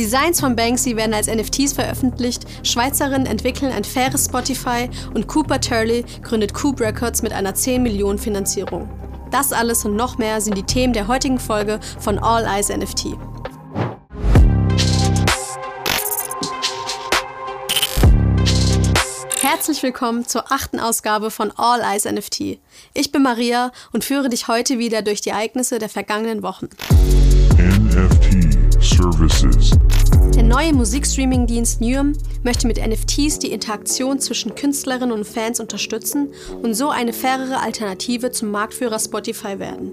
Designs von Banksy werden als NFTs veröffentlicht, Schweizerinnen entwickeln ein faires Spotify und Cooper Turley gründet Coop Records mit einer 10 Millionen Finanzierung. Das alles und noch mehr sind die Themen der heutigen Folge von All Eyes NFT. Herzlich willkommen zur achten Ausgabe von All Eyes NFT. Ich bin Maria und führe dich heute wieder durch die Ereignisse der vergangenen Wochen. NFT Services. Der neue Musikstreaming-Dienst Nuum möchte mit NFTs die Interaktion zwischen Künstlerinnen und Fans unterstützen und so eine fairere Alternative zum Marktführer Spotify werden.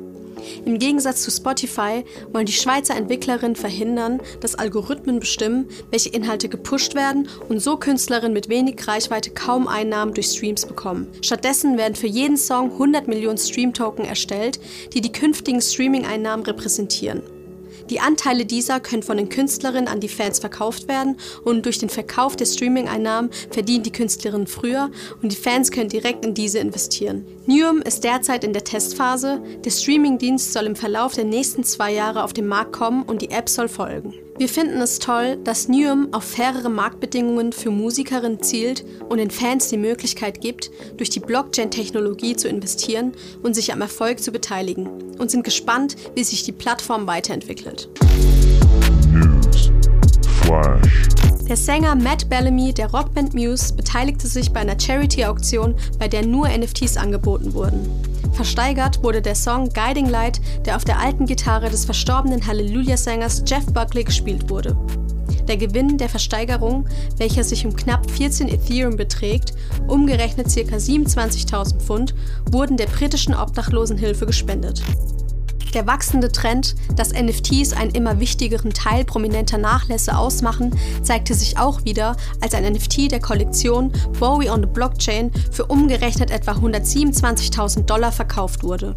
Im Gegensatz zu Spotify wollen die Schweizer Entwicklerinnen verhindern, dass Algorithmen bestimmen, welche Inhalte gepusht werden und so Künstlerinnen mit wenig Reichweite kaum Einnahmen durch Streams bekommen. Stattdessen werden für jeden Song 100 Millionen Stream-Token erstellt, die die künftigen Streaming-Einnahmen repräsentieren. Die Anteile dieser können von den Künstlerinnen an die Fans verkauft werden und durch den Verkauf der Streaming-Einnahmen verdienen die Künstlerinnen früher und die Fans können direkt in diese investieren. Newum ist derzeit in der Testphase. Der Streaming-Dienst soll im Verlauf der nächsten zwei Jahre auf den Markt kommen und die App soll folgen. Wir finden es toll, dass Newham auf fairere Marktbedingungen für Musikerinnen zielt und den Fans die Möglichkeit gibt, durch die Blockchain-Technologie zu investieren und sich am Erfolg zu beteiligen und sind gespannt, wie sich die Plattform weiterentwickelt. News. Flash. Der Sänger Matt Bellamy der Rockband Muse beteiligte sich bei einer Charity-Auktion, bei der nur NFTs angeboten wurden. Versteigert wurde der Song Guiding Light, der auf der alten Gitarre des verstorbenen Hallelujah-Sängers Jeff Buckley gespielt wurde. Der Gewinn der Versteigerung, welcher sich um knapp 14 Ethereum beträgt, umgerechnet ca. 27.000 Pfund, wurden der britischen Obdachlosenhilfe gespendet. Der wachsende Trend, dass NFTs einen immer wichtigeren Teil prominenter Nachlässe ausmachen, zeigte sich auch wieder, als ein NFT der Kollektion Bowie on the Blockchain für umgerechnet etwa 127.000 Dollar verkauft wurde.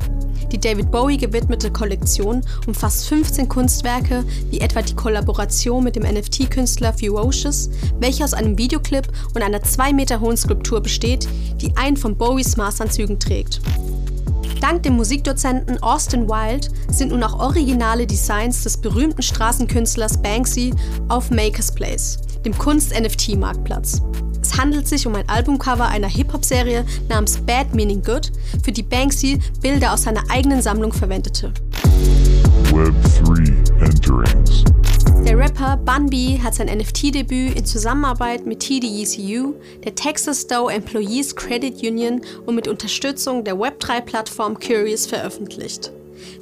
Die David Bowie gewidmete Kollektion umfasst 15 Kunstwerke, wie etwa die Kollaboration mit dem NFT-Künstler Ferocious, welche aus einem Videoclip und einer 2 Meter hohen Skulptur besteht, die einen von Bowies Maßanzügen trägt. Dank dem Musikdozenten Austin Wilde sind nun auch originale Designs des berühmten Straßenkünstlers Banksy auf Makers Place, dem Kunst-NFT-Marktplatz. Es handelt sich um ein Albumcover einer Hip-Hop-Serie namens Bad Meaning Good, für die Banksy Bilder aus seiner eigenen Sammlung verwendete. Web 3 Enterings. Rapper Bun B hat sein NFT-Debüt in Zusammenarbeit mit TDECU, der Texas Doe Employees Credit Union und mit Unterstützung der Web3-Plattform Curious veröffentlicht.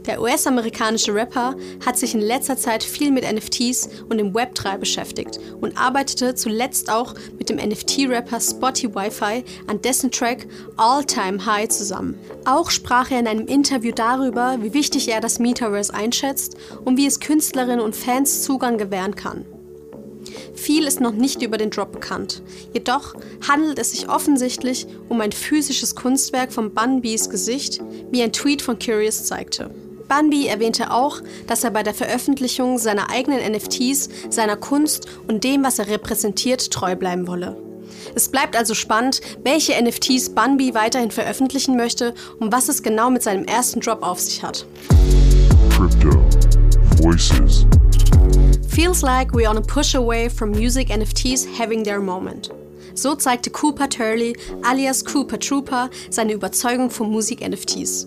Der US-amerikanische Rapper hat sich in letzter Zeit viel mit NFTs und dem Web3 beschäftigt und arbeitete zuletzt auch mit dem NFT-Rapper Spotty Wi-Fi an dessen Track All Time High zusammen. Auch sprach er in einem Interview darüber, wie wichtig er das Metaverse einschätzt und wie es Künstlerinnen und Fans Zugang gewähren kann. Viel ist noch nicht über den Drop bekannt. Jedoch handelt es sich offensichtlich um ein physisches Kunstwerk von Bunbys Gesicht, wie ein Tweet von Curious zeigte. Bunby erwähnte auch, dass er bei der Veröffentlichung seiner eigenen NFTs, seiner Kunst und dem, was er repräsentiert, treu bleiben wolle. Es bleibt also spannend, welche NFTs Bunby weiterhin veröffentlichen möchte und was es genau mit seinem ersten Drop auf sich hat. Crypto. Voices. Feels like we're on a push away from music NFTs having their moment. So zeigte Cooper Turley alias Cooper Trooper seine Überzeugung von Musik-NFTs.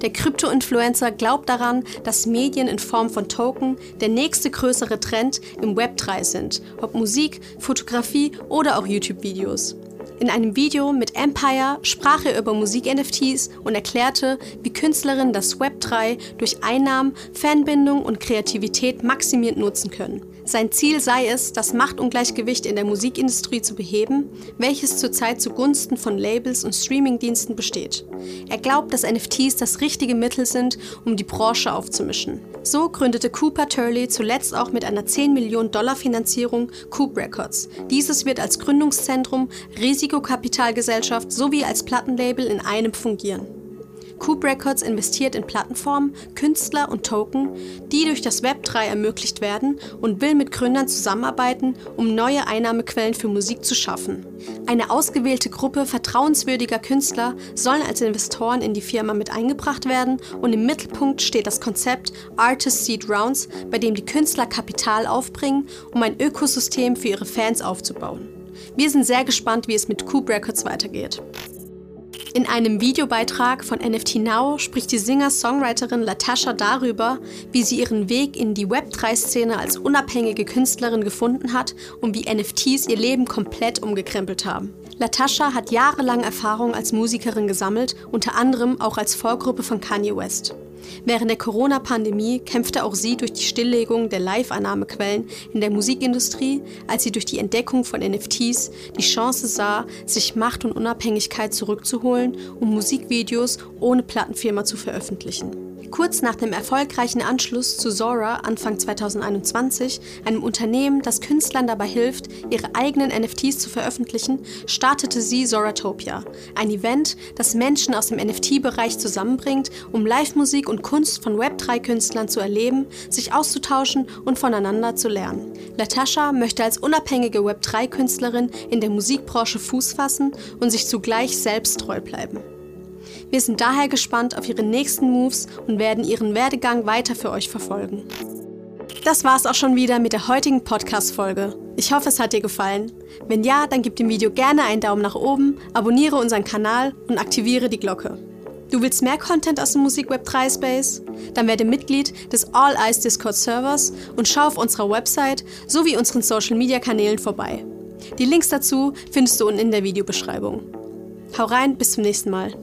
Der Krypto-Influencer glaubt daran, dass Medien in Form von Token der nächste größere Trend im Web 3 sind, ob Musik, Fotografie oder auch YouTube-Videos. In einem Video mit Empire sprach er über Musik-NFTs und erklärte, wie Künstlerinnen das Web 3 durch Einnahmen, Fanbindung und Kreativität maximiert nutzen können. Sein Ziel sei es, das Machtungleichgewicht in der Musikindustrie zu beheben, welches zurzeit zugunsten von Labels und Streamingdiensten besteht. Er glaubt, dass NFTs das richtige Mittel sind, um die Branche aufzumischen. So gründete Cooper Turley zuletzt auch mit einer 10 Millionen Dollar Finanzierung Coop Records. Dieses wird als Gründungszentrum, Risikokapitalgesellschaft sowie als Plattenlabel in einem fungieren. Coop Records investiert in Plattenformen, Künstler und Token, die durch das Web 3 ermöglicht werden und will mit Gründern zusammenarbeiten, um neue Einnahmequellen für Musik zu schaffen. Eine ausgewählte Gruppe vertrauenswürdiger Künstler sollen als Investoren in die Firma mit eingebracht werden und im Mittelpunkt steht das Konzept Artist Seed Rounds, bei dem die Künstler Kapital aufbringen, um ein Ökosystem für ihre Fans aufzubauen. Wir sind sehr gespannt, wie es mit Coop Records weitergeht. In einem Videobeitrag von NFT Now spricht die Singer-Songwriterin Latasha darüber, wie sie ihren Weg in die Web3-Szene als unabhängige Künstlerin gefunden hat und wie NFTs ihr Leben komplett umgekrempelt haben. Latasha hat jahrelang Erfahrung als Musikerin gesammelt, unter anderem auch als Vorgruppe von Kanye West. Während der Corona-Pandemie kämpfte auch sie durch die Stilllegung der Live-Annahmequellen in der Musikindustrie, als sie durch die Entdeckung von NFTs die Chance sah, sich Macht und Unabhängigkeit zurückzuholen, um Musikvideos ohne Plattenfirma zu veröffentlichen. Kurz nach dem erfolgreichen Anschluss zu Zora Anfang 2021, einem Unternehmen, das Künstlern dabei hilft, ihre eigenen NFTs zu veröffentlichen, startete sie Zoratopia, ein Event, das Menschen aus dem NFT-Bereich zusammenbringt, um Live-Musik und Kunst von Web3-Künstlern zu erleben, sich auszutauschen und voneinander zu lernen. Latasha möchte als unabhängige Web3-Künstlerin in der Musikbranche Fuß fassen und sich zugleich selbst treu bleiben. Wir sind daher gespannt auf ihre nächsten Moves und werden ihren Werdegang weiter für euch verfolgen. Das war's auch schon wieder mit der heutigen Podcast-Folge. Ich hoffe, es hat dir gefallen. Wenn ja, dann gib dem Video gerne einen Daumen nach oben, abonniere unseren Kanal und aktiviere die Glocke. Du willst mehr Content aus dem Musikweb 3 Space? Dann werde Mitglied des All Eyes Discord Servers und schau auf unserer Website sowie unseren Social Media Kanälen vorbei. Die Links dazu findest du unten in der Videobeschreibung. Hau rein, bis zum nächsten Mal.